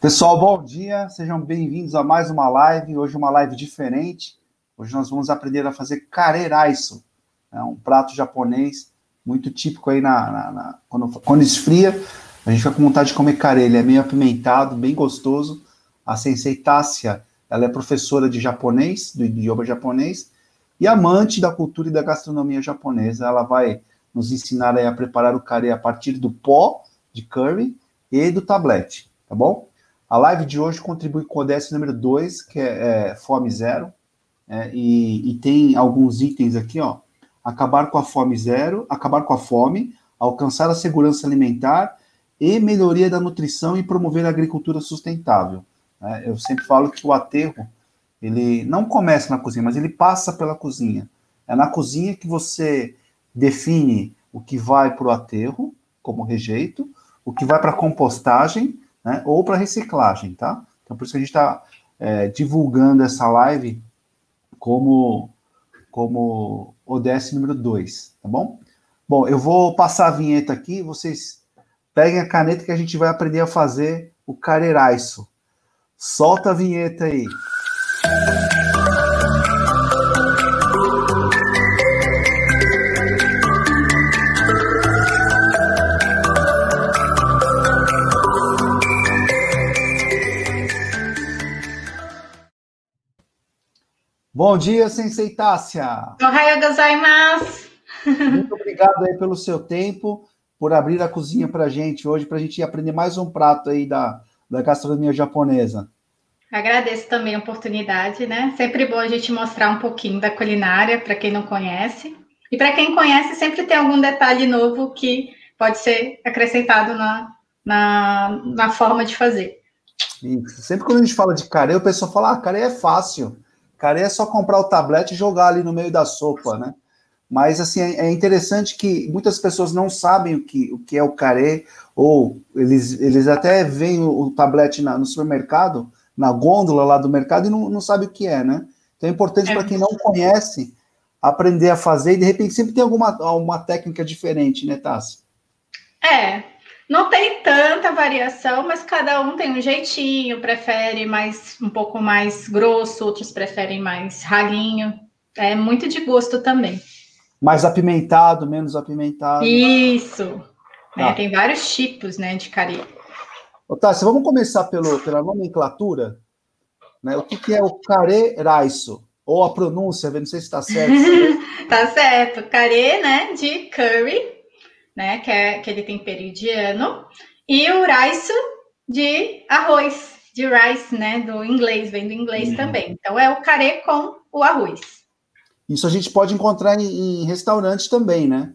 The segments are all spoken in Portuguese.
Pessoal, bom dia, sejam bem-vindos a mais uma live. Hoje, uma live diferente. Hoje, nós vamos aprender a fazer kareraiso, é um prato japonês muito típico aí na, na, na, quando, quando esfria. A gente fica com vontade de comer kare, ele é meio apimentado, bem gostoso. A sensei Tássia, ela é professora de japonês, do idioma japonês, e amante da cultura e da gastronomia japonesa. Ela vai nos ensinar a preparar o kare a partir do pó de curry e do tablete, tá bom? A live de hoje contribui com o ODS número 2, que é, é Fome Zero, é, e, e, tem alguns itens aqui, ó. Acabar com a fome zero, acabar com a fome, alcançar a segurança alimentar e melhoria da nutrição e promover a agricultura sustentável. É, eu sempre falo que o aterro, ele não começa na cozinha, mas ele passa pela cozinha. É na cozinha que você define o que vai para o aterro, como rejeito, o que vai para compostagem, né, ou para reciclagem, tá? Então, por isso que a gente está é, divulgando essa live como, como ODS número 2, tá bom? Bom, eu vou passar a vinheta aqui, vocês peguem a caneta que a gente vai aprender a fazer o careraiço. Solta a vinheta aí. Bom dia, Sensei Tássia. Ohayou gozaimasu. Muito obrigado aí pelo seu tempo, por abrir a cozinha para a gente hoje, para a gente aprender mais um prato aí da, da gastronomia japonesa. Agradeço também a oportunidade, né? Sempre bom a gente mostrar um pouquinho da culinária para quem não conhece. E para quem conhece, sempre tem algum detalhe novo que pode ser acrescentado na, na, na forma de fazer. Isso. Sempre quando a gente fala de carê, o pessoal fala, ah, carê é fácil. Cara, é só comprar o tablete e jogar ali no meio da sopa, né? Mas, assim, é, é interessante que muitas pessoas não sabem o que, o que é o carê, ou eles, eles até veem o, o tablete na, no supermercado, na gôndola lá do mercado, e não, não sabem o que é, né? Então é importante é. para quem não conhece aprender a fazer, e de repente sempre tem alguma uma técnica diferente, né, Tassi? É, não tem tanta variação, mas cada um tem um jeitinho, prefere mais um pouco mais grosso, outros preferem mais ralinho. É muito de gosto também. Mais apimentado, menos apimentado. Isso. Né, tá. Tem vários tipos, né, de cari. Otávio, vamos começar pelo, pela nomenclatura. Né? O que, que é o care raiso? Ou a pronúncia, não sei se está certo. tá certo. Care, né, de curry, né? Que é aquele tempero indiano. E o rice de arroz, de rice, né? Do inglês, vem do inglês uhum. também. Então é o carê com o arroz. Isso a gente pode encontrar em, em restaurantes também, né?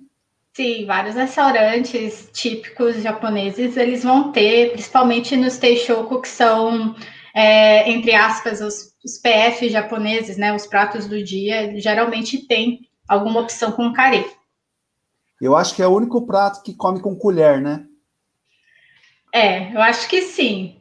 Sim, vários restaurantes típicos japoneses, eles vão ter, principalmente nos teishoku, que são, é, entre aspas, os, os PF japoneses, né, os pratos do dia, geralmente tem alguma opção com carê. Eu acho que é o único prato que come com colher, né? É, eu acho que sim.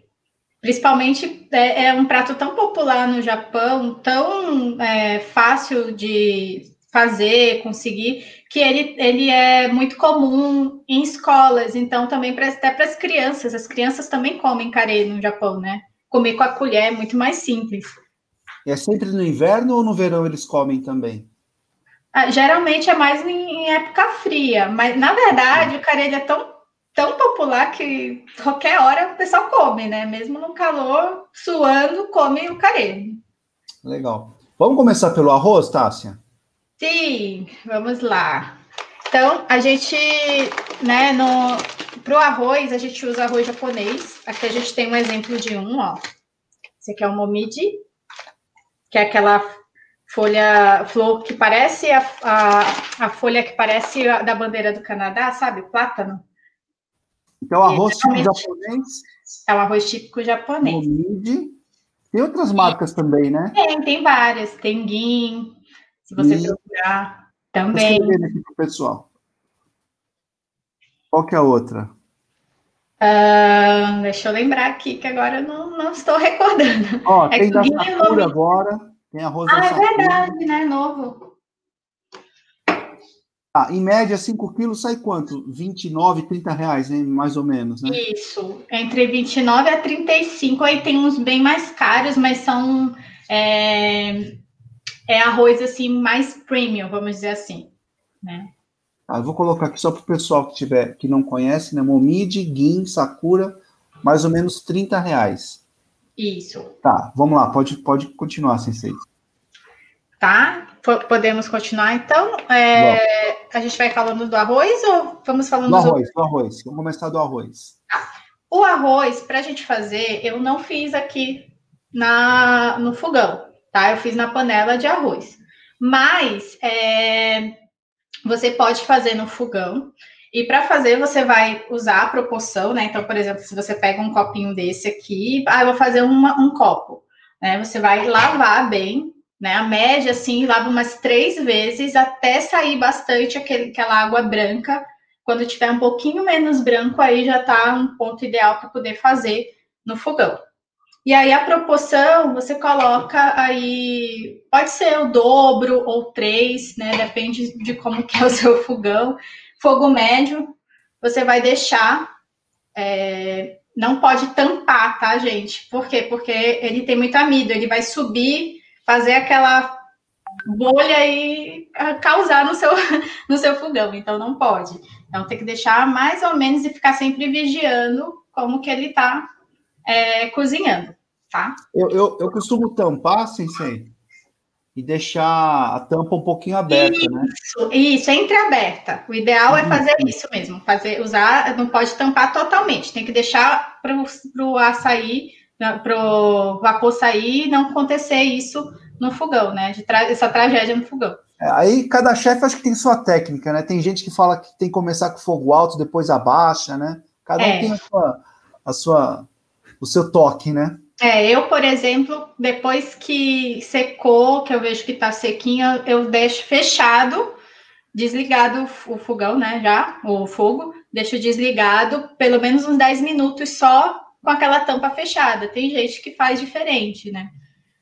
Principalmente é, é um prato tão popular no Japão, tão é, fácil de fazer, conseguir, que ele, ele é muito comum em escolas, então também pra, até para as crianças. As crianças também comem carê no Japão, né? Comer com a colher é muito mais simples. É sempre no inverno ou no verão eles comem também? Ah, geralmente é mais em, época fria, mas na verdade o carelho é tão, tão popular que qualquer hora o pessoal come, né? Mesmo no calor, suando, come o carelho. Legal. Vamos começar pelo arroz, Tássia? Sim, vamos lá. Então, a gente, né, no, pro arroz, a gente usa arroz japonês. Aqui a gente tem um exemplo de um, ó. Esse aqui é o momiji, que é aquela folha, flor que parece a, a, a folha que parece a da bandeira do Canadá, sabe? O plátano. Então, arroz típico japonês. É um arroz típico japonês. Tem outras marcas e, também, né? Tem, tem várias. Tem guin, se você e... procurar também. Aqui pro pessoal. Qual que é a outra? Uh, deixa eu lembrar aqui, que agora eu não, não estou recordando. Ó, é tem da Sakura agora. Tem arroz Ah, é verdade, né? Novo. Ah, em média, 5 quilos sai quanto? 29, 30 reais, hein? mais ou menos, né? Isso, entre 29 a 35. Aí tem uns bem mais caros, mas são é, é arroz assim mais premium, vamos dizer assim, né? Ah, eu vou colocar aqui só para o pessoal que tiver que não conhece, né? Momide, Gin, Sakura, mais ou menos 30 reais. Isso. Tá, vamos lá, pode, pode continuar, Sensei. Tá, podemos continuar então. É, a gente vai falando do arroz ou vamos falando do arroz? Do arroz, vamos começar do arroz. Tá. O arroz, para a gente fazer, eu não fiz aqui na, no fogão, tá? Eu fiz na panela de arroz. Mas é, você pode fazer no fogão. E para fazer, você vai usar a proporção, né? Então, por exemplo, se você pega um copinho desse aqui, ah, eu vou fazer uma, um copo, né? Você vai lavar bem, né? A média, assim, lava umas três vezes até sair bastante aquele, aquela água branca. Quando tiver um pouquinho menos branco, aí já tá um ponto ideal para poder fazer no fogão. E aí a proporção você coloca aí, pode ser o dobro ou três, né? Depende de como que é o seu fogão fogo médio, você vai deixar. É, não pode tampar, tá, gente? Por quê? Porque ele tem muito amido, ele vai subir, fazer aquela bolha e ah, causar no seu, no seu fogão, então não pode. Então tem que deixar mais ou menos e ficar sempre vigiando como que ele tá é, cozinhando, tá? Eu, eu, eu costumo tampar, sensei, e deixar a tampa um pouquinho aberta, isso, né? Isso, entreaberta. O ideal é fazer isso mesmo, fazer, usar, não pode tampar totalmente, tem que deixar para o açaí, para o vapor sair e não acontecer isso no fogão, né? De tra essa tragédia no fogão. É, aí cada chefe acho que tem sua técnica, né? Tem gente que fala que tem que começar com fogo alto, depois abaixa, né? Cada um é. tem a sua, a sua, o seu toque, né? É, eu, por exemplo, depois que secou, que eu vejo que tá sequinho, eu deixo fechado, desligado o fogão, né? Já, o fogo, deixo desligado pelo menos uns 10 minutos só com aquela tampa fechada. Tem gente que faz diferente, né?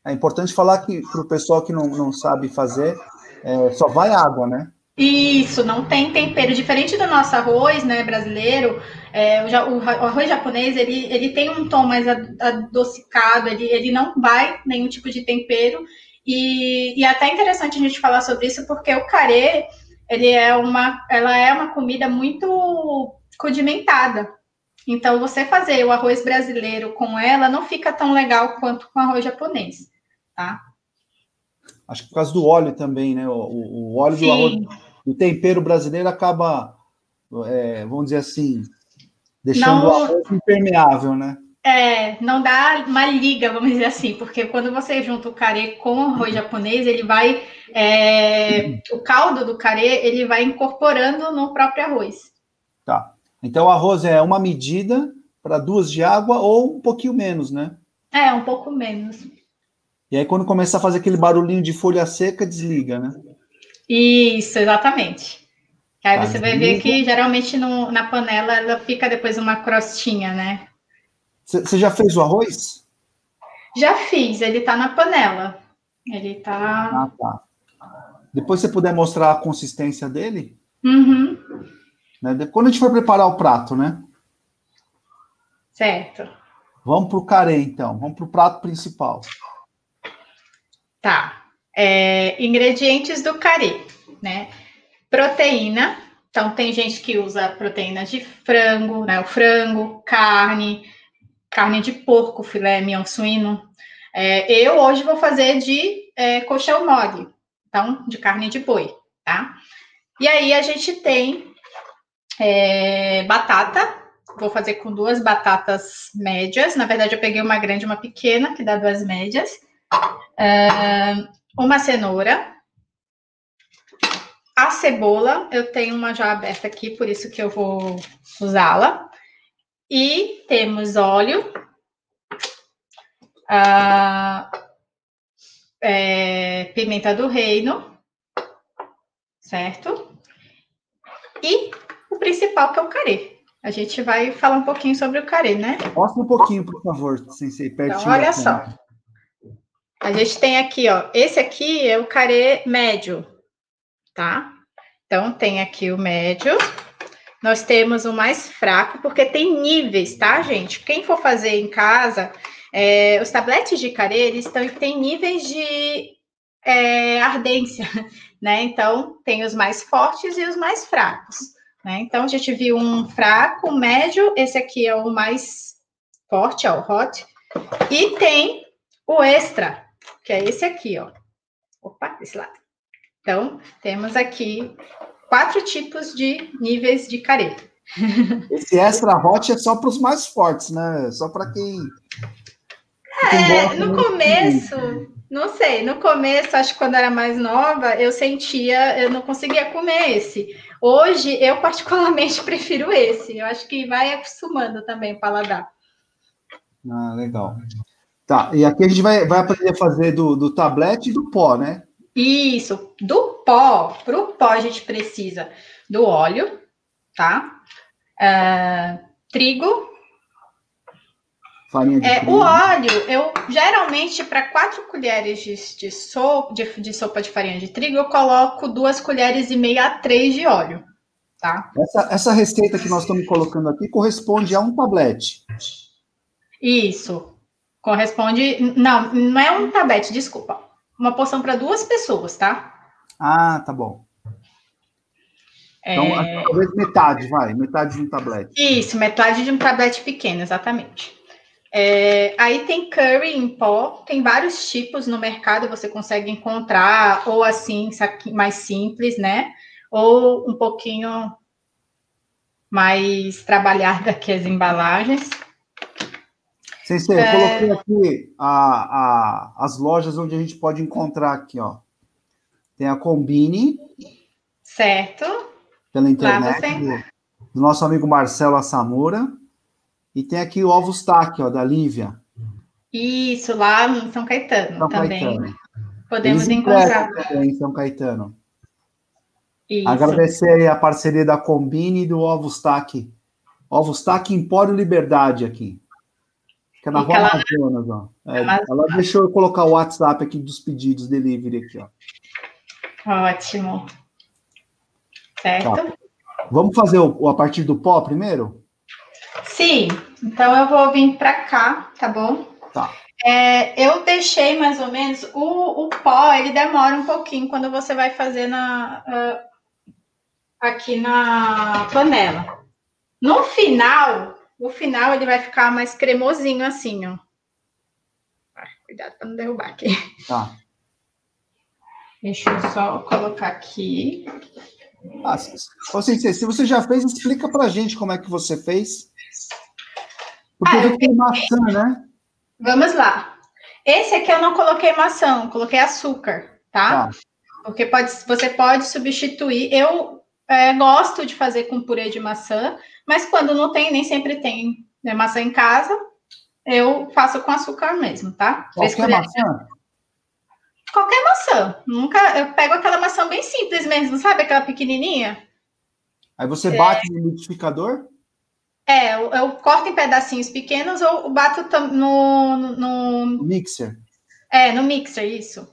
É importante falar que para o pessoal que não, não sabe fazer, é, só vai água, né? Isso, não tem tempero. Diferente do nosso arroz, né, brasileiro, é, o, o, arroz japonês, ele, ele tem um tom mais adocicado, ele, ele não vai nenhum tipo de tempero. E, e é até interessante a gente falar sobre isso, porque o carê, ele é uma, ela é uma comida muito condimentada. Então, você fazer o arroz brasileiro com ela não fica tão legal quanto com o arroz japonês, tá? Acho que por causa do óleo também, né? O, o óleo Sim. do arroz, do tempero brasileiro acaba, é, vamos dizer assim, deixando não, o arroz impermeável, né? É, não dá uma liga, vamos dizer assim, porque quando você junta o carê com o arroz japonês, ele vai, é, o caldo do carê, ele vai incorporando no próprio arroz. Tá. Então, o arroz é uma medida para duas de água ou um pouquinho menos, né? É, um pouco menos. E aí, quando começa a fazer aquele barulhinho de folha seca, desliga, né? Isso, exatamente. Aí você vai ver que geralmente no, na panela ela fica depois uma crostinha, né? Você já fez o arroz? Já fiz, ele tá na panela. Ele tá. Ah, tá. Depois você puder mostrar a consistência dele? Uhum. Né? Quando a gente for preparar o prato, né? Certo. Vamos para o carê, então. Vamos para o prato principal. Tá. É, ingredientes do carê, né? Proteína. Então, tem gente que usa proteínas de frango, né? O frango, carne, carne de porco, filé mignon suíno. É, eu hoje vou fazer de é, colchão mole, então, de carne de boi, tá? E aí a gente tem é, batata, vou fazer com duas batatas médias. Na verdade, eu peguei uma grande e uma pequena, que dá duas médias uma cenoura, a cebola, eu tenho uma já aberta aqui, por isso que eu vou usá-la. E temos óleo, é, pimenta do reino, certo? E o principal que é o carê. A gente vai falar um pouquinho sobre o carê, né? Mostra um pouquinho, por favor, Sensei, pertinho. Então, olha só. A gente tem aqui, ó, esse aqui é o carê médio, tá? Então, tem aqui o médio. Nós temos o mais fraco, porque tem níveis, tá, gente? Quem for fazer em casa, é, os tabletes de carê, eles têm níveis de é, ardência, né? Então, tem os mais fortes e os mais fracos, né? Então, a gente viu um fraco, um médio, esse aqui é o mais forte, ó, o hot, e tem o extra, que é esse aqui, ó. Opa, desse lado. Então, temos aqui quatro tipos de níveis de careta. Esse extra hot é só para os mais fortes, né? Só para quem. É, no começo, não sei, no começo, acho que quando era mais nova, eu sentia, eu não conseguia comer esse. Hoje, eu particularmente prefiro esse. Eu acho que vai acostumando também o paladar. Ah, legal. Tá, e aqui a gente vai, vai aprender a fazer do, do tablete e do pó, né? Isso, do pó. Para o pó, a gente precisa do óleo, tá? Uh, trigo. Farinha de é, trigo. O óleo, eu geralmente, para quatro colheres de, de, sopa, de, de sopa de farinha de trigo, eu coloco duas colheres e meia a três de óleo, tá? Essa, essa receita que nós estamos colocando aqui corresponde a um tablete. Isso. Corresponde. Não, não é um tablete, desculpa. Uma porção para duas pessoas, tá? Ah, tá bom. Então, é... talvez metade, vai, metade de um tablete. Isso, metade de um tablete pequeno, exatamente. É, aí tem curry em pó, tem vários tipos no mercado, você consegue encontrar, ou assim, mais simples, né? Ou um pouquinho mais trabalhada que as embalagens. Sensei, é... coloquei aqui a, a, as lojas onde a gente pode encontrar aqui, ó. Tem a Combine. Certo. Pela internet, do, do, nosso amigo Marcelo Assamura. E tem aqui o Ovos Tac, ó, da Lívia. Isso, lá em São Caetano São também. Caetano. Podemos Eles encontrar. Em São Caetano. Isso. Agradecer a parceria da Combine e do Ovos Tac. Ovos Tac Empório Liberdade aqui. Fica na Rua Amazonas, ó. É, ela deixou eu colocar o WhatsApp aqui dos pedidos delivery aqui, ó. Ótimo. Certo. Tá. Vamos fazer o, a partir do pó primeiro? Sim. Então eu vou vir para cá, tá bom? Tá. É, eu deixei mais ou menos o, o pó, ele demora um pouquinho quando você vai fazer na uh, aqui na panela. No final, no final ele vai ficar mais cremosinho assim, ó. Ah, cuidado para não derrubar aqui. Tá. Deixa eu só colocar aqui. Ah, se, assim, se você já fez, explica pra gente como é que você fez. Porque ah, eu tem maçã, né? Vamos lá. Esse aqui eu não coloquei maçã, coloquei açúcar, tá? tá. Porque pode, você pode substituir. Eu é, gosto de fazer com purê de maçã, mas quando não tem, nem sempre tem né, maçã em casa, eu faço com açúcar mesmo, tá? Qualquer maçã? Qualquer maçã. Nunca, eu pego aquela maçã bem simples mesmo, sabe? Aquela pequenininha. Aí você bate é... no liquidificador? É, eu, eu, corto em pedacinhos pequenos ou bato no, no, no... Mixer. É, no mixer, isso.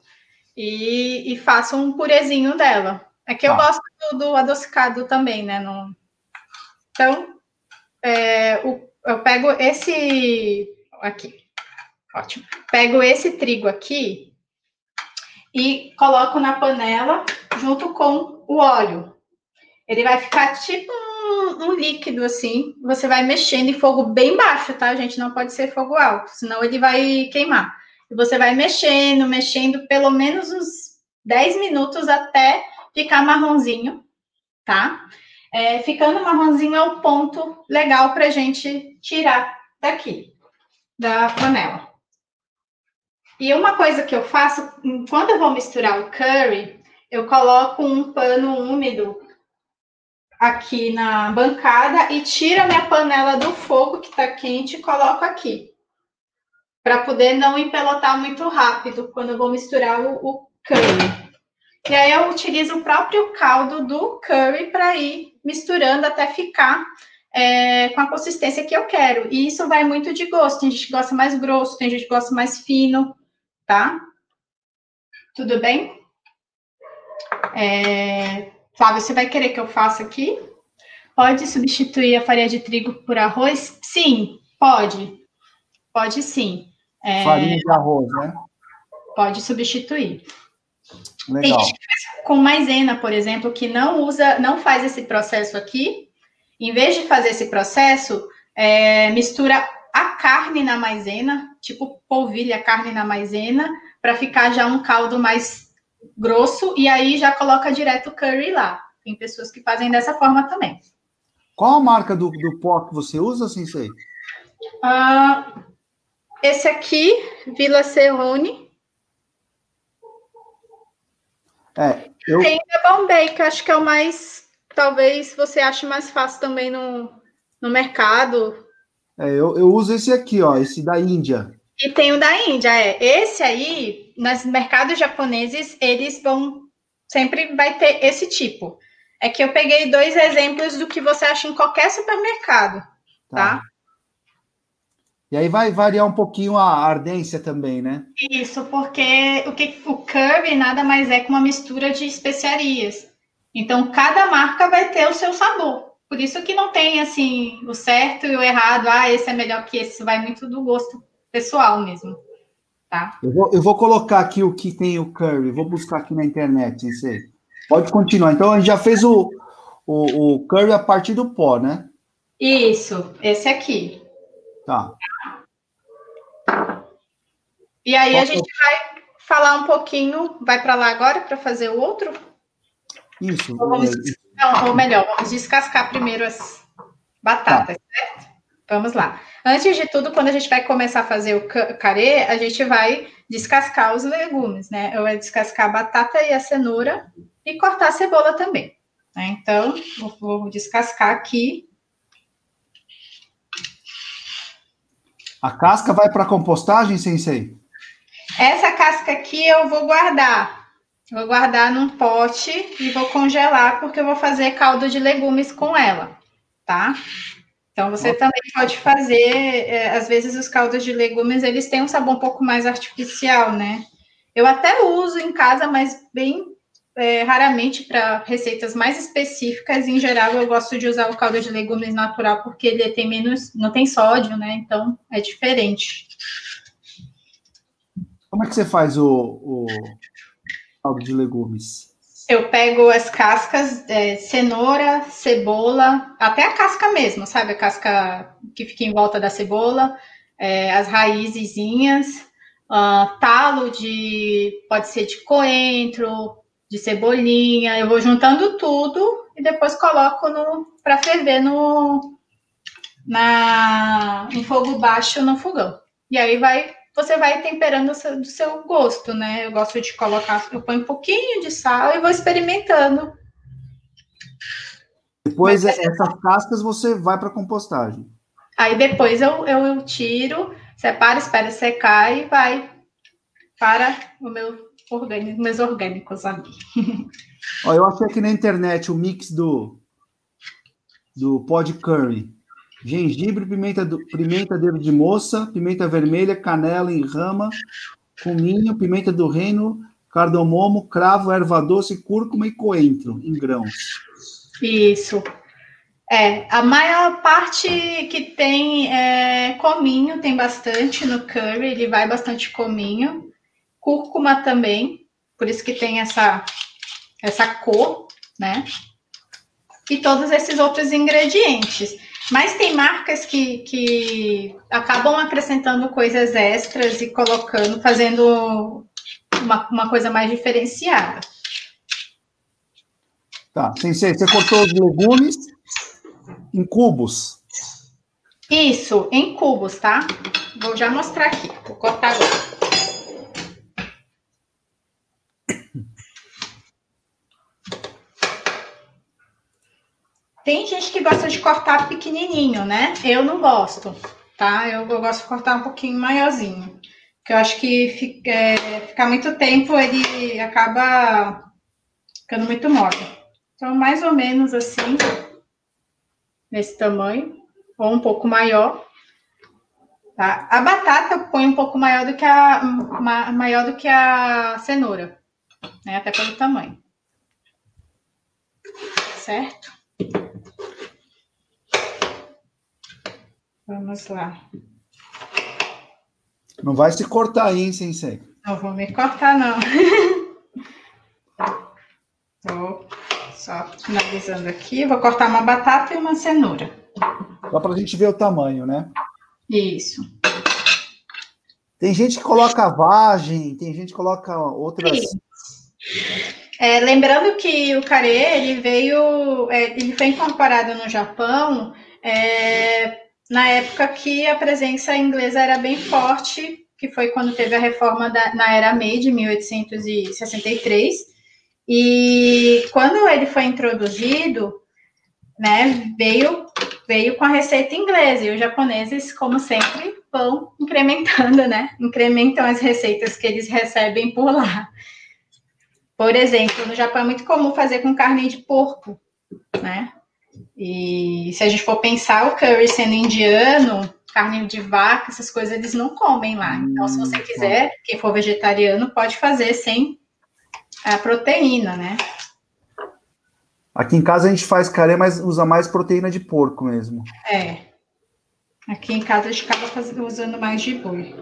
E, e faço um purezinho dela. É que eu ah. gosto do, do, adocicado também, né? No... Então, é, o, eu pego esse. Aqui. Ótimo. Pego esse trigo aqui e coloco na panela junto com o óleo. Ele vai ficar tipo um, um, líquido assim. Você vai mexendo em fogo bem baixo, tá, gente? Não pode ser fogo alto, senão ele vai queimar. E você vai mexendo, mexendo pelo menos uns 10 minutos até ficar marronzinho, tá? É, ficando marronzinho é o ponto legal para a gente tirar daqui, da panela. E uma coisa que eu faço, quando eu vou misturar o curry, eu coloco um pano úmido aqui na bancada e tiro a minha panela do fogo que está quente e coloco aqui. Para poder não empelotar muito rápido quando eu vou misturar o, o curry. E aí eu utilizo o próprio caldo do curry para ir misturando até ficar é, com a consistência que eu quero. E isso vai muito de gosto. Tem gente que gosta mais grosso, tem gente que gosta mais fino, tá? Tudo bem? É, Flávio, você vai querer que eu faça aqui? Pode substituir a farinha de trigo por arroz? Sim, pode. Pode sim. É... Farinha de arroz, né? Pode substituir. Legal. Tem gente que faz com maisena, por exemplo, que não usa, não faz esse processo aqui. Em vez de fazer esse processo, é, mistura a carne na maisena, tipo polvilha a carne na maisena, para ficar já um caldo mais grosso, e aí já coloca direto o curry lá. Tem pessoas que fazem dessa forma também. Qual a marca do, do pó que você usa, Sensei? Uh, esse aqui, Vila Serrone. É, eu... Tem a Bombay, que acho que é o mais. Talvez você ache mais fácil também no, no mercado. É, eu, eu uso esse aqui, ó, esse da Índia. E tem o da Índia, é. Esse aí, nos mercados japoneses, eles vão. Sempre vai ter esse tipo. É que eu peguei dois exemplos do que você acha em qualquer supermercado, tá? tá? E aí vai variar um pouquinho a ardência também, né? Isso, porque o que o curry nada mais é que uma mistura de especiarias. Então cada marca vai ter o seu sabor. Por isso que não tem assim o certo e o errado. Ah, esse é melhor que esse. Vai muito do gosto pessoal mesmo. Tá? Eu vou, eu vou colocar aqui o que tem o curry. Vou buscar aqui na internet, isso aí. Pode continuar. Então, a gente já fez o, o, o curry a partir do pó, né? Isso, esse aqui. Tá. E aí a gente vai falar um pouquinho, vai para lá agora para fazer o outro? Isso. Ou, vamos, não, ou melhor, vamos descascar primeiro as batatas, tá. certo? Vamos lá. Antes de tudo, quando a gente vai começar a fazer o carê, a gente vai descascar os legumes, né? Eu vou descascar a batata e a cenoura e cortar a cebola também. Né? Então, vou descascar aqui. A casca vai para compostagem, Sensei? Essa casca aqui eu vou guardar. Vou guardar num pote e vou congelar, porque eu vou fazer caldo de legumes com ela, tá? Então, você também pode fazer, é, às vezes os caldos de legumes, eles têm um sabor um pouco mais artificial, né? Eu até uso em casa, mas bem é, raramente para receitas mais específicas. Em geral, eu gosto de usar o caldo de legumes natural porque ele tem menos, não tem sódio, né? Então é diferente. Como é que você faz o, o caldo de legumes? Eu pego as cascas, é, cenoura, cebola, até a casca mesmo, sabe? A casca que fica em volta da cebola, é, as raizezinhas, uh, talo de, pode ser de coentro, de cebolinha, eu vou juntando tudo e depois coloco no para ferver no na em fogo baixo no fogão. E aí vai você vai temperando do seu gosto, né? Eu gosto de colocar, eu ponho um pouquinho de sal e vou experimentando. Depois Mas, essas cascas você vai para compostagem. Aí depois eu, eu, eu tiro, separo, espero secar e vai para o meu orgânicos, meus orgânicos ali. Ó, eu achei aqui na internet o mix do, do pó de curry. Gengibre, pimenta, do, pimenta dedo de moça, pimenta vermelha, canela em rama, cominho, pimenta do reino, cardamomo, cravo, erva doce, cúrcuma e coentro em grãos. Isso. É, a maior parte que tem é cominho, tem bastante no curry, ele vai bastante cominho cúrcuma também, por isso que tem essa, essa cor, né? E todos esses outros ingredientes. Mas tem marcas que, que acabam acrescentando coisas extras e colocando, fazendo uma, uma coisa mais diferenciada. Tá, Sensei, você cortou os legumes em cubos. Isso, em cubos, tá? Vou já mostrar aqui. Vou cortar agora. Tem gente que gosta de cortar pequenininho, né? Eu não gosto, tá? Eu, eu gosto de cortar um pouquinho maiorzinho. Porque eu acho que fica, é, ficar muito tempo ele acaba ficando muito mole. Então, mais ou menos assim, nesse tamanho, ou um pouco maior. Tá? A batata eu ponho um pouco maior do que a, maior do que a cenoura, né? até pelo tamanho. certo? Vamos lá. Não vai se cortar aí, hein, Sensei? Não vou me cortar, não. Vou só finalizando aqui. Vou cortar uma batata e uma cenoura. Só para a gente ver o tamanho, né? Isso. Tem gente que coloca vagem, tem gente que coloca outras. É, lembrando que o carê ele veio, é, ele foi incorporado no Japão é, na época que a presença inglesa era bem forte, que foi quando teve a reforma da, na era Meiji, 1863. E quando ele foi introduzido, né, veio veio com a receita inglesa e os japoneses, como sempre, vão incrementando, né? Incrementam as receitas que eles recebem por lá. Por exemplo, no Japão é muito comum fazer com carne de porco, né? E se a gente for pensar o curry sendo indiano, carne de vaca, essas coisas eles não comem lá. Então, se você hum, quiser, quem for vegetariano pode fazer sem a proteína, né? Aqui em casa a gente faz carê, mas usa mais proteína de porco mesmo. É. Aqui em casa a gente acaba fazendo, usando mais de boi.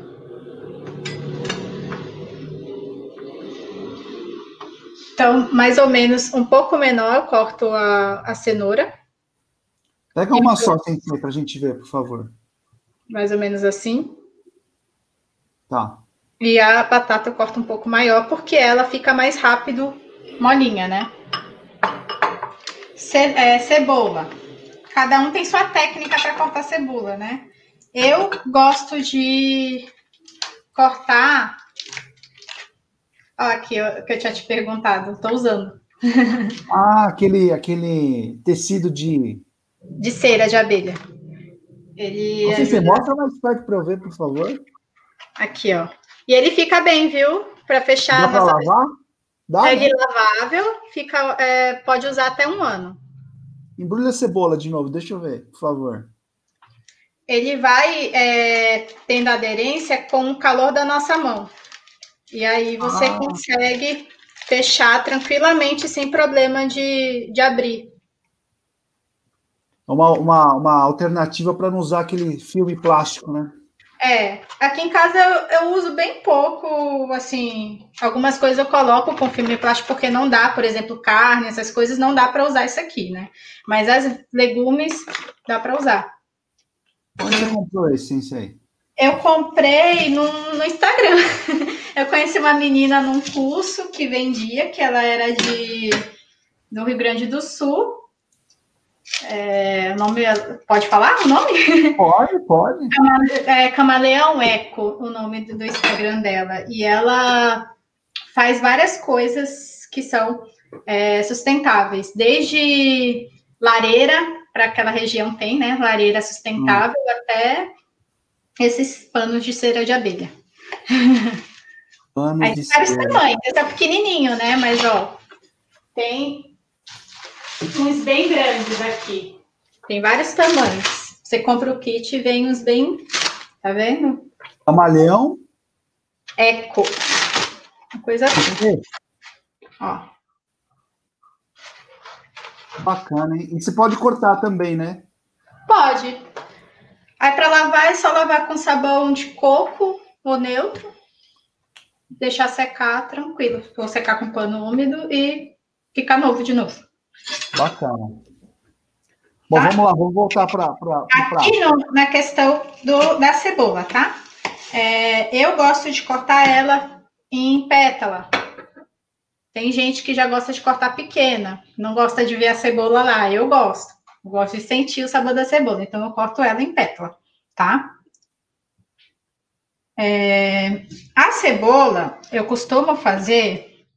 Então, mais ou menos um pouco menor, eu corto a, a cenoura. Pega uma só, para a gente ver, por favor. Mais ou menos assim. Tá. E a batata eu corto um pouco maior, porque ela fica mais rápido molinha, né? Ce, é, cebola. Cada um tem sua técnica para cortar cebola, né? Eu gosto de cortar. Olha aqui, que eu tinha te perguntado, estou usando. ah, aquele, aquele tecido de. De cera de abelha. Ele. Você, ajuda... você mostra mais perto para eu ver, por favor. Aqui, ó. E ele fica bem, viu? Para fechar. Dá para lavar? Dá, é né? lavável, fica, é, pode usar até um ano. Embrulha a cebola de novo, deixa eu ver, por favor. Ele vai é, tendo aderência com o calor da nossa mão. E aí você ah. consegue fechar tranquilamente, sem problema de, de abrir. Uma, uma, uma alternativa para não usar aquele filme plástico, né? É, aqui em casa eu, eu, uso bem pouco, assim, algumas coisas eu coloco com filme plástico porque não dá, por exemplo, carne, essas coisas não dá para usar isso aqui, né? Mas as legumes dá para usar. Onde você comprou esse aí? Eu comprei no, no Instagram. eu conheci uma menina num curso que vendia, que ela era de do Rio Grande do Sul, é, o nome pode falar o nome? Pode, pode. É, Camaleão Eco, o nome do, Instagram dela. E ela faz várias coisas que são é, sustentáveis, desde lareira, para aquela região tem, né? Lareira sustentável, hum. até esses panos de cera de abelha. Panos de cera. tamanhos, esse é pequenininho, né? Mas, ó, tem uns bem grandes aqui. Tem vários tamanhos. Você compra o kit e vem uns bem. Tá vendo? Camaleão? Eco. Uma coisa assim. Ó. Bacana, hein? E você pode cortar também, né? Pode. Aí para lavar é só lavar com sabão de coco ou neutro. Deixar secar tranquilo. Vou secar com pano úmido e ficar novo de novo. Bacana. Bom, tá? vamos lá, vamos voltar para Aqui no, na questão do, da cebola, tá? É, eu gosto de cortar ela em pétala. Tem gente que já gosta de cortar pequena, não gosta de ver a cebola lá. Eu gosto. Eu gosto de sentir o sabor da cebola, então eu corto ela em pétala, tá? É, a cebola eu costumo fazer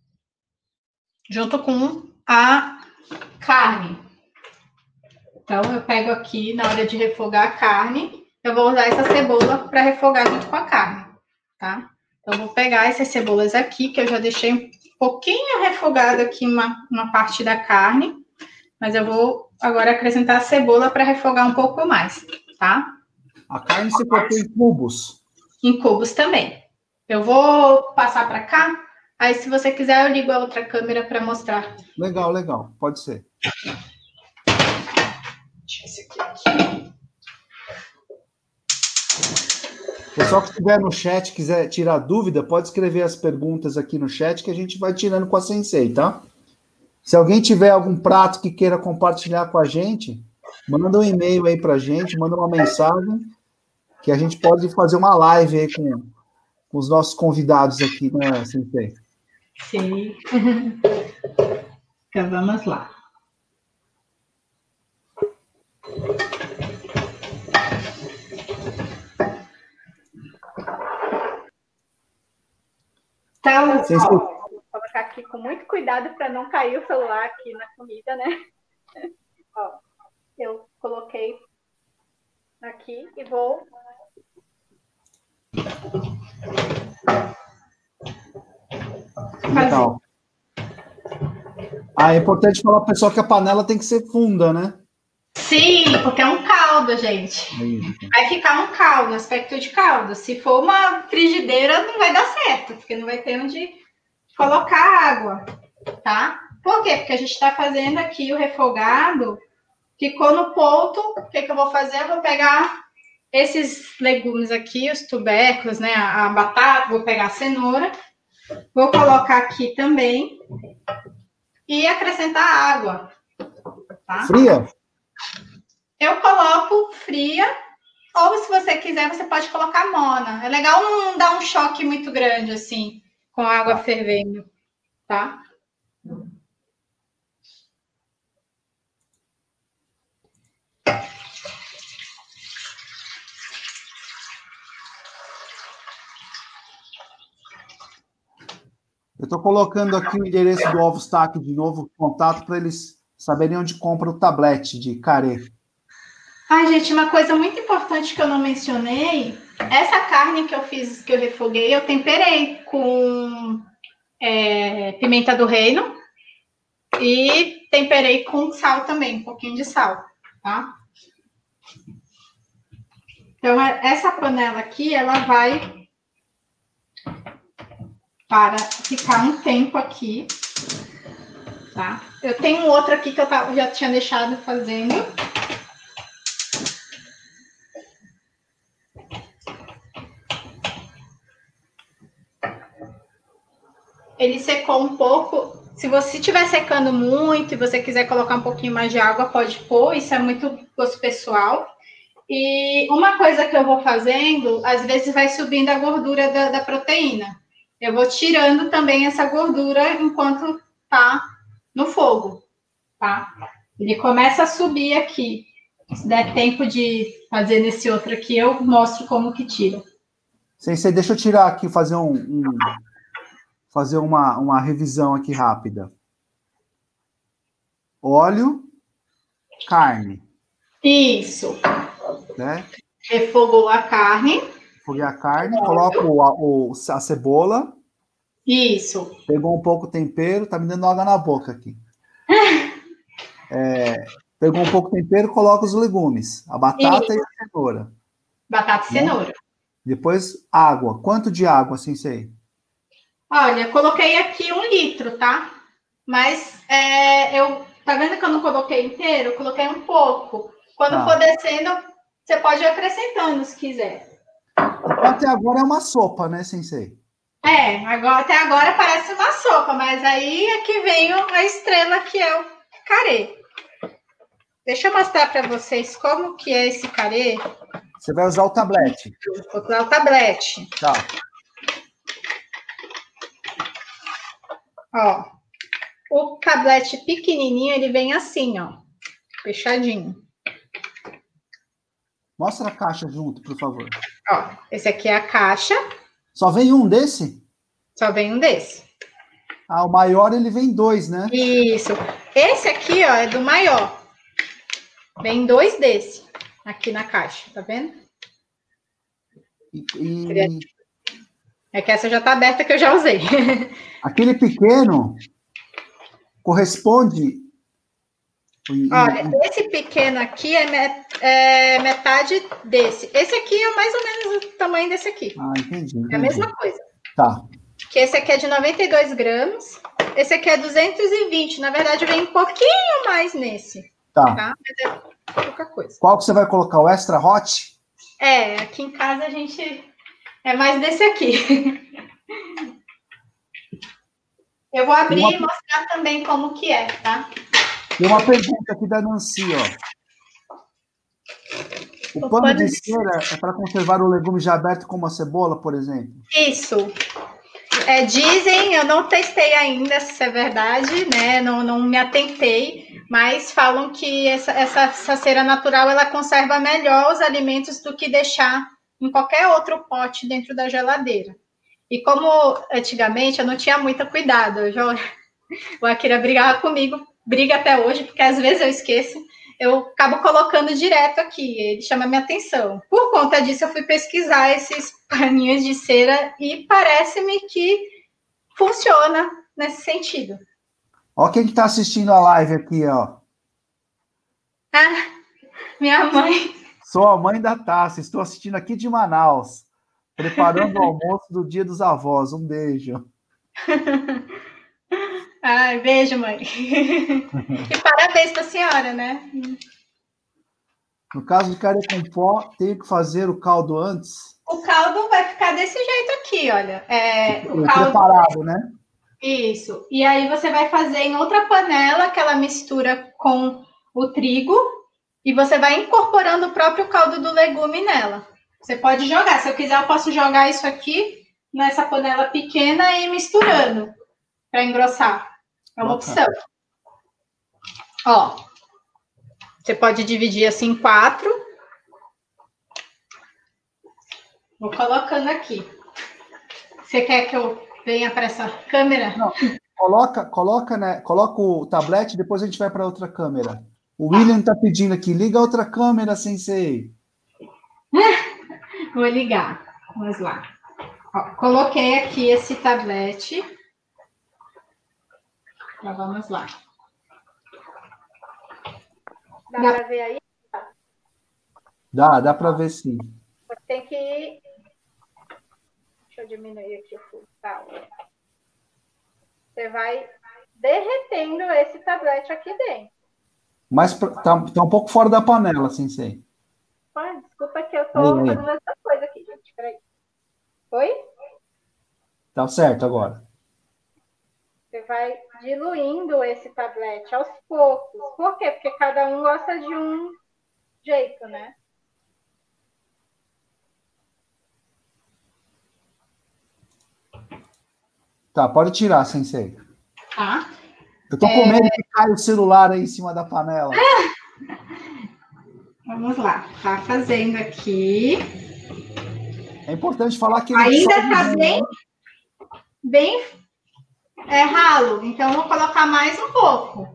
junto com a carne. Então, eu pego aqui, na hora de refogar a carne, eu vou usar essa cebola para refogar junto com a carne, tá? Então, eu vou pegar essas cebolas aqui, que eu já deixei um pouquinho refogado aqui uma, uma parte da carne, mas eu vou agora acrescentar a cebola para refogar um pouco mais, tá? A carne você cortou em cubos? Em cubos também. Eu vou passar para cá Aí, se você quiser, eu ligo a outra câmera para mostrar. Legal, legal. Pode ser. Deixa esse aqui. aqui. Pessoal que estiver no chat, quiser tirar dúvida, pode escrever as perguntas aqui no chat que a gente vai tirando com a Sensei, tá? Se alguém tiver algum prato que queira compartilhar com a gente, manda um e-mail aí pra gente, manda uma mensagem, que a gente pode fazer uma live aí com, com os nossos convidados aqui, né, Sensei? Sim. então vamos lá. Então, Sim, ó, vou colocar aqui com muito cuidado para não cair o celular aqui na comida, né? ó, eu coloquei aqui e vou. Legal. Ah, é importante falar para pessoal que a panela tem que ser funda, né? Sim, porque é um caldo, gente. Vai ficar um caldo, aspecto de caldo. Se for uma frigideira, não vai dar certo, porque não vai ter onde colocar água, tá? Por quê? Porque a gente está fazendo aqui o refogado, ficou no ponto. O que, que eu vou fazer? Eu vou pegar esses legumes aqui, os tubérculos, né? A, a batata, vou pegar a cenoura, vou colocar aqui também e acrescentar água. Tá? Fria? Eu coloco fria, ou se você quiser, você pode colocar mona. É legal não dar um choque muito grande assim, com a água tá. fervendo, tá? Eu estou colocando aqui o endereço do Ovo Stack de novo, contato, para eles saberem onde compra o tablete de carê. Ai, gente, uma coisa muito importante que eu não mencionei, essa carne que eu fiz, que eu refoguei, eu temperei com é, pimenta do reino e temperei com sal também, um pouquinho de sal, tá? Então, essa panela aqui, ela vai para ficar um tempo aqui, tá? Eu tenho outra aqui que eu já tinha deixado fazendo. ele secou um pouco. Se você estiver secando muito e você quiser colocar um pouquinho mais de água, pode pôr, isso é muito gosto pessoal. E uma coisa que eu vou fazendo, às vezes vai subindo a gordura da, da proteína. Eu vou tirando também essa gordura enquanto tá no fogo, tá? Ele começa a subir aqui. Se der tempo de fazer nesse outro aqui, eu mostro como que tira. Sensei, deixa eu tirar aqui, fazer um, um fazer uma, uma revisão aqui rápida. Óleo, carne. Isso. Né? Refogou a carne. Refoguei a carne, coloco o, o, a cebola. Isso. Pegou um pouco o tempero, tá me dando água na boca aqui. é, pegou um pouco o tempero, coloca os legumes, a batata Isso. e a cenoura. Batata e né? cenoura. Depois, água. Quanto de água, assim, sei? Olha, coloquei aqui um litro, tá? Mas é, eu. Tá vendo que eu não coloquei inteiro? Eu coloquei um pouco. Quando tá. for descendo, você pode ir acrescentando se quiser. Até agora é uma sopa, né, Sensei? É, agora, até agora parece uma sopa, mas aí é que vem a estrela que é o carê. Deixa eu mostrar para vocês como que é esse carê. Você vai usar o tablete. Vou usar o tablete. Tá. Ó, o tablete pequenininho, ele vem assim, ó, fechadinho. Mostra a caixa junto, por favor. Ó, esse aqui é a caixa. Só vem um desse? Só vem um desse. Ah, o maior ele vem dois, né? Isso. Esse aqui, ó, é do maior. Vem dois desse aqui na caixa, tá vendo? E, e... É que essa já tá aberta que eu já usei. Aquele pequeno corresponde. Olha, esse pequeno aqui é, é, metade desse. Esse aqui é mais ou menos o tamanho desse aqui. Ah, entendi. entendi. É a mesma coisa. Tá. Que esse aqui é de 92 gramas. Esse aqui é 220. Na verdade, vem um pouquinho mais nesse. Tá. tá? pouca coisa. Qual que você vai colocar? O extra hot? É, aqui em casa a gente é mais desse aqui. Eu vou abrir uma... e mostrar também como que é, tá? Tem uma pergunta aqui da Nancy, ó. O, pano, pano de cera é para conservar o legume já aberto como a cebola, por exemplo? Isso. É, dizem, eu não testei ainda se é verdade, né? Não, não me atentei, mas falam que essa, essa, essa cera natural ela conserva melhor os alimentos do que deixar em qualquer outro pote dentro da geladeira. E como antigamente eu não tinha muito cuidado, eu já, o Akira brigava comigo, briga até hoje, porque às vezes eu esqueço, eu acabo colocando direto aqui, ele chama minha atenção. Por conta disso, eu fui pesquisar esses paninhos de cera e parece-me que funciona nesse sentido. Ó quem está assistindo a live aqui, ó. Ah, minha mãe. Sou a mãe da Tassi, estou assistindo aqui de Manaus, preparando o almoço do Dia dos Avós. Um beijo. Ai, beijo, mãe. e parabéns para a senhora, né? No caso de carne com pó, tenho que fazer o caldo antes? O caldo vai ficar desse jeito aqui, olha. É, o caldo... Preparado, né? Isso. E aí você vai fazer em outra panela aquela mistura com o trigo e você vai incorporando o próprio caldo do legume nela. Você pode jogar. Se eu quiser, eu posso jogar isso aqui nessa panela pequena e misturando para engrossar. É uma opção. Ó, você pode dividir assim em quatro. Vou colocando aqui. Você quer que eu venha para essa câmera? Não, coloca, coloca, né? Coloca o tablet, depois a gente vai para outra câmera. O William está pedindo aqui, liga a outra câmera, sensei. Vou ligar. Vamos lá. Ó, coloquei aqui esse tablet. Então, vamos lá. Dá, dá. para ver aí? Dá, dá para ver sim. Tem que. Deixa eu diminuir aqui o full. Tá. Você vai derretendo esse tablet aqui dentro. Mas tá, tá um pouco fora da panela, sensei. Pai, desculpa que eu tô aí, fazendo essa coisa aqui, gente. Peraí. Oi? Tá certo agora. Você vai diluindo esse tablete aos poucos. Por quê? Porque cada um gosta de um jeito, né? Tá, pode tirar, sensei. Tá. Eu tô com medo que caia o celular aí em cima da panela. Vamos lá, tá fazendo aqui. É importante falar que ainda tá bem, bem é, ralo, então vou colocar mais um pouco.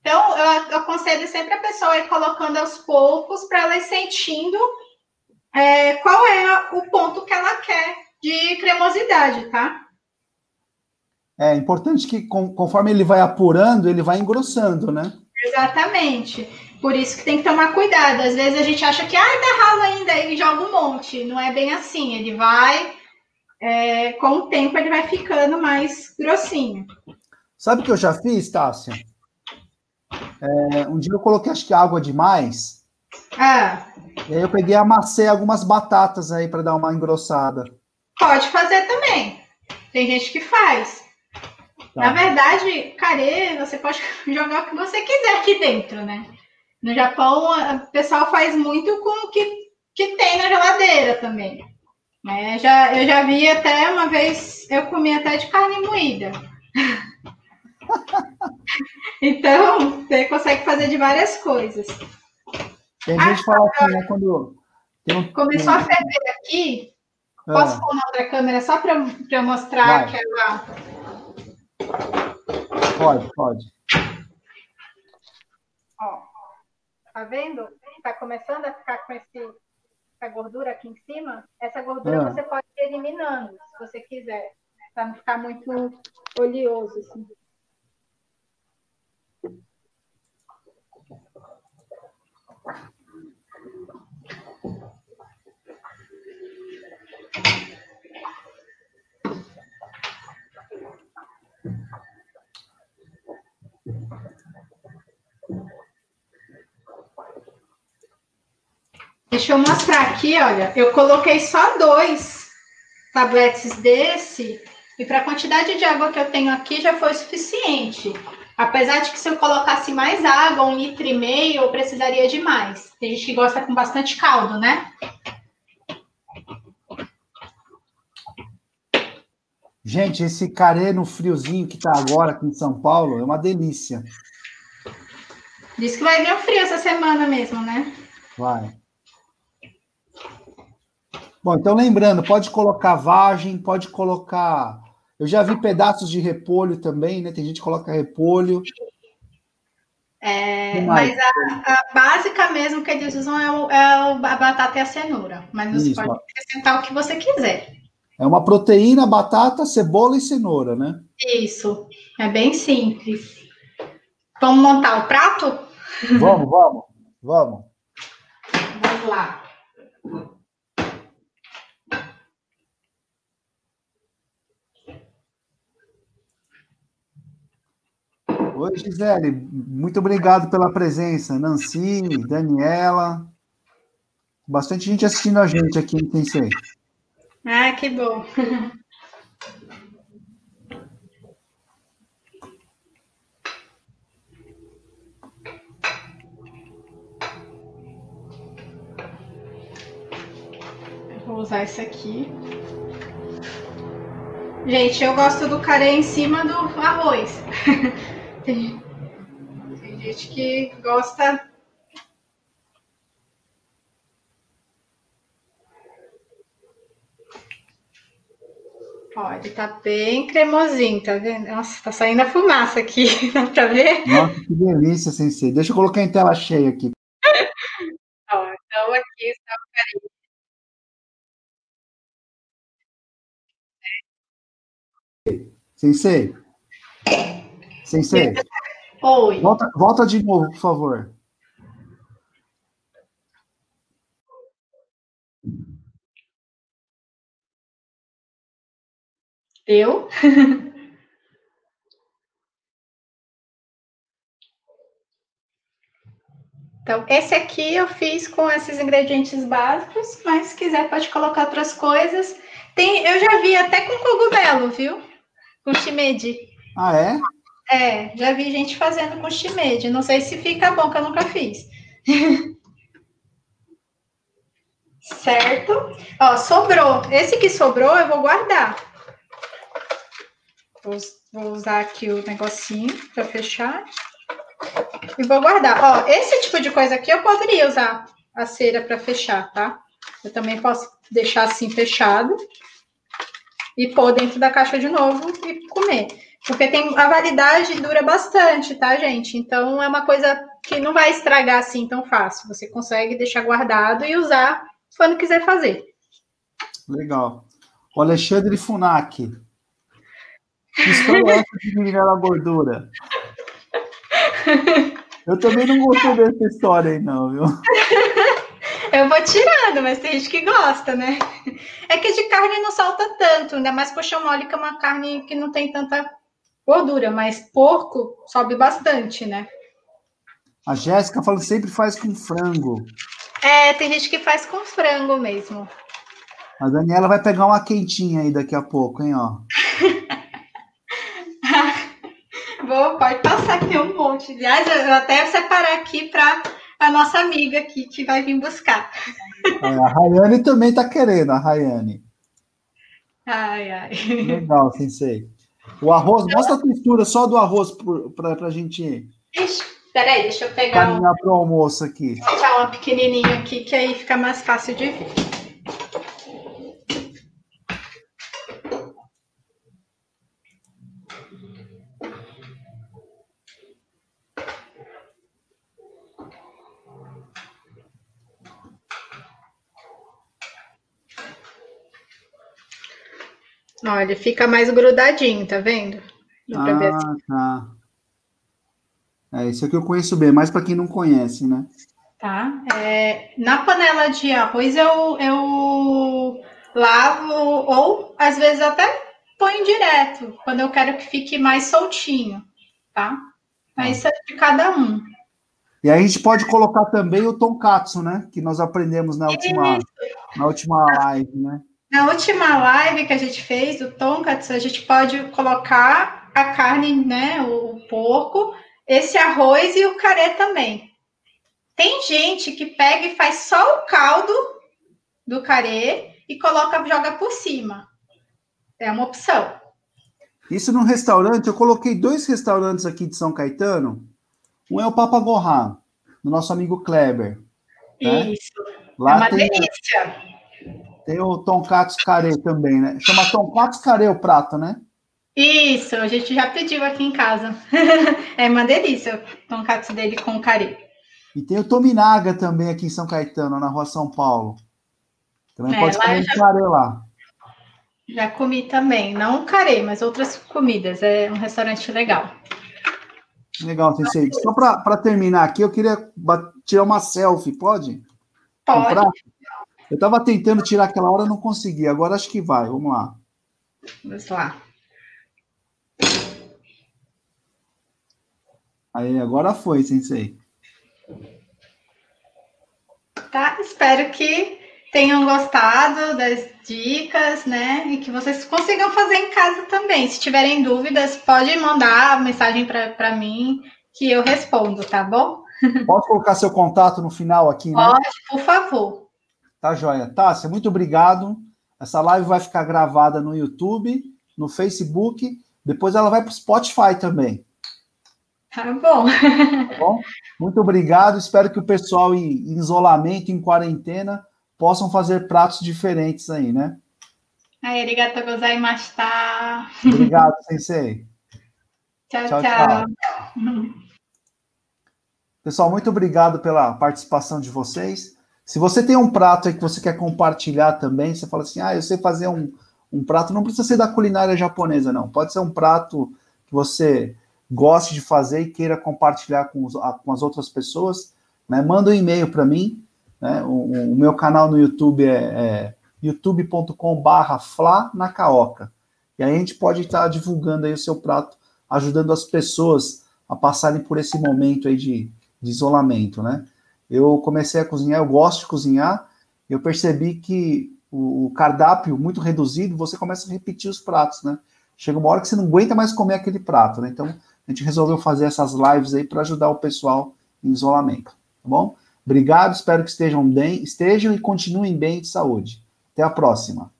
Então, eu, eu aconselho sempre a pessoa ir colocando aos poucos para ela ir sentindo é, qual é o ponto que ela quer de cremosidade, tá? É importante que conforme ele vai apurando, ele vai engrossando, né? Exatamente. Por isso que tem que tomar cuidado. Às vezes a gente acha que, ah, tá ralo ainda, e joga um monte. Não é bem assim. Ele vai, é, com o tempo, ele vai ficando mais grossinho. Sabe o que eu já fiz, Tássia? É, um dia eu coloquei, acho que água demais. Ah. E aí eu peguei e amassei algumas batatas aí para dar uma engrossada. Pode fazer também. Tem gente que faz. Tá. Na verdade, carê, você pode jogar o que você quiser aqui dentro, né? No Japão, o pessoal faz muito com o que, que tem na geladeira também. É, já, eu já vi até uma vez, eu comi até de carne moída. então, você consegue fazer de várias coisas. Tem gente que fala assim, né? Quando. Um... Começou a ferver aqui. Ah. Posso pôr na outra câmera só para mostrar Vai. aquela Pode, pode. Ó, tá vendo? Tá começando a ficar com esse, essa gordura aqui em cima, essa gordura ah. você pode ir eliminando, se você quiser, para não ficar muito oleoso. Assim. Thank deixa eu mostrar aqui, olha. Eu coloquei só dois tabletes desse, e para a quantidade de água que eu tenho aqui já foi suficiente. Apesar de que se eu colocasse mais água, um litro e meio, eu precisaria de mais. Tem gente que gosta com bastante caldo, né? Gente, esse carê no friozinho que tá agora aqui em São Paulo é uma delícia. Diz que vai vir um frio essa semana mesmo, né? Vai. Bom, então lembrando, pode colocar vagem, pode colocar. Eu já vi pedaços de repolho também, né? Tem gente que coloca repolho. É, mas a, a, básica mesmo que eles usam é, o, é a batata e a cenoura. Mas você Isso, pode acrescentar o que você quiser. É uma proteína, batata, cebola e cenoura, né? Isso. É bem simples. Vamos montar o prato? Vamos, vamos, vamos. Vamos lá. Oi, Gisele, muito obrigado pela presença. Nancy, Daniela, bastante gente assistindo a gente aqui no Tensei. Ah, que bom. Vou usar esse aqui. Gente, eu gosto do carê em cima do arroz. tem, tem gente que gosta Ó, ele tá bem cremosinho, tá vendo? Nossa, tá saindo a fumaça aqui, dá pra ver? Nossa, que delícia, sensei. Deixa eu colocar em tela cheia aqui. Ó, então aqui está o carinho. Sensei. Sensei. Oi. Volta, volta de novo, por favor. Eu? Então, esse aqui eu fiz com esses ingredientes básicos, mas se quiser pode colocar outras coisas. Tem, eu já vi até com cogumelo, viu? Com shimeji. Ah, é? É, já vi gente fazendo com shimeji. Não sei se fica bom, que eu nunca fiz. certo? Ó, sobrou. Esse que sobrou eu vou guardar. Vou, vou usar aqui o negocinho para fechar. E vou guardar. Ó, esse tipo de coisa aqui eu poderia usar a cera para fechar, tá? Eu também posso deixar assim fechado e pôr dentro da caixa de novo e comer. Porque tem a validade dura bastante, tá, gente? Então é uma coisa que não vai estragar assim tão fácil. Você consegue deixar guardado e usar quando quiser fazer. Legal. O Alexandre Funac. Que história é de eliminar a gordura? Eu também não gostei dessa história aí, não, viu? Eu vou tirando, mas tem gente que gosta, né? É que de carne não salta tanto, ainda mais coxão mole, que é uma carne que não tem tanta gordura, mas porco sobe bastante, né? A Jéssica fala que sempre faz com frango. É, tem gente que faz com frango mesmo. A Daniela vai pegar uma quentinha aí daqui a pouco, hein, ó. Vou, pode passar aqui um monte. Aliás, eu vou até separar aqui para a nossa amiga aqui que vai vir buscar. É, a Rayane também está querendo, a Rayane. Ai, ai. Legal, sensei. O arroz, mostra a textura só do arroz para a gente. Peraí, deixa eu pegar. Caminhar um... para o almoço aqui. Vou deixar uma pequenininha aqui, que aí fica mais fácil de ver. Olha, fica mais grudadinho, tá vendo? Dá ah, assim. tá. É, isso aqui eu conheço bem, mas para quem não conhece, né? Tá. É, na panela de arroz eu, eu lavo, ou às vezes até ponho direto, quando eu quero que fique mais soltinho, tá? Mas isso é de cada um. E aí a gente pode colocar também o tonkatsu, né? Que nós aprendemos na última, na última live, né? Na última live que a gente fez, do tonkatsu, a gente pode colocar a carne, né? O porco, esse arroz e o carê também. Tem gente que pega e faz só o caldo do carê e coloca, joga por cima. É uma opção. Isso no restaurante, eu coloquei dois restaurantes aqui de São Caetano. Um é o Papa Gorrá, do nosso amigo Kleber. Né? Isso. Lá é uma delícia. Tem o tonkatsu carê também, né? Chama tonkatsu carê o prato, né? Isso, a gente já pediu aqui em casa. é uma delícia o tonkatsu dele com carê. E tem o Tominaga também aqui em São Caetano, na rua São Paulo. Também é, pode comer já... carê lá. Já comi também, não carê, mas outras comidas. É um restaurante legal. Legal, Sensei. Só para terminar aqui, eu queria tirar uma selfie, pode? Pode. Eu estava tentando tirar aquela hora, não consegui. Agora acho que vai. Vamos lá. Vamos lá. Aí, agora foi, Sensei. Tá, espero que tenham gostado das dicas, né? E que vocês consigam fazer em casa também. Se tiverem dúvidas, pode mandar mensagem para mim que eu respondo, tá bom? Pode colocar seu contato no final aqui, né? Pode, por favor. Tá joia. Tássia, muito obrigado. Essa live vai ficar gravada no YouTube, no Facebook, depois ela vai para o Spotify também. Tá bom. Tá bom? Muito obrigado. Espero que o pessoal em isolamento, em quarentena, possam fazer pratos diferentes aí, né? Arigato gozaimashita. Obrigado, sensei. Tchau, tchau, tchau. Pessoal, muito obrigado pela participação de vocês. Se você tem um prato aí que você quer compartilhar também, você fala assim, ah, eu sei fazer um, um prato, não precisa ser da culinária japonesa, não. Pode ser um prato que você goste de fazer e queira compartilhar com, os, com as outras pessoas, né? Manda um e-mail para mim, né? O, o, meu canal no YouTube é, é youtube.com/barra. E aí a gente pode estar divulgando aí o seu prato, ajudando as pessoas a passarem por esse momento aí de, de isolamento, né? Eu comecei a cozinhar, eu gosto de cozinhar, eu percebi que o, cardápio muito reduzido, você começa a repetir os pratos, né? Chega uma hora que você não aguenta mais comer aquele prato, né? Então a gente resolveu fazer essas lives aí para ajudar o pessoal em isolamento, tá bom? Obrigado, espero que estejam bem, estejam e continuem bem de saúde. Até a próxima.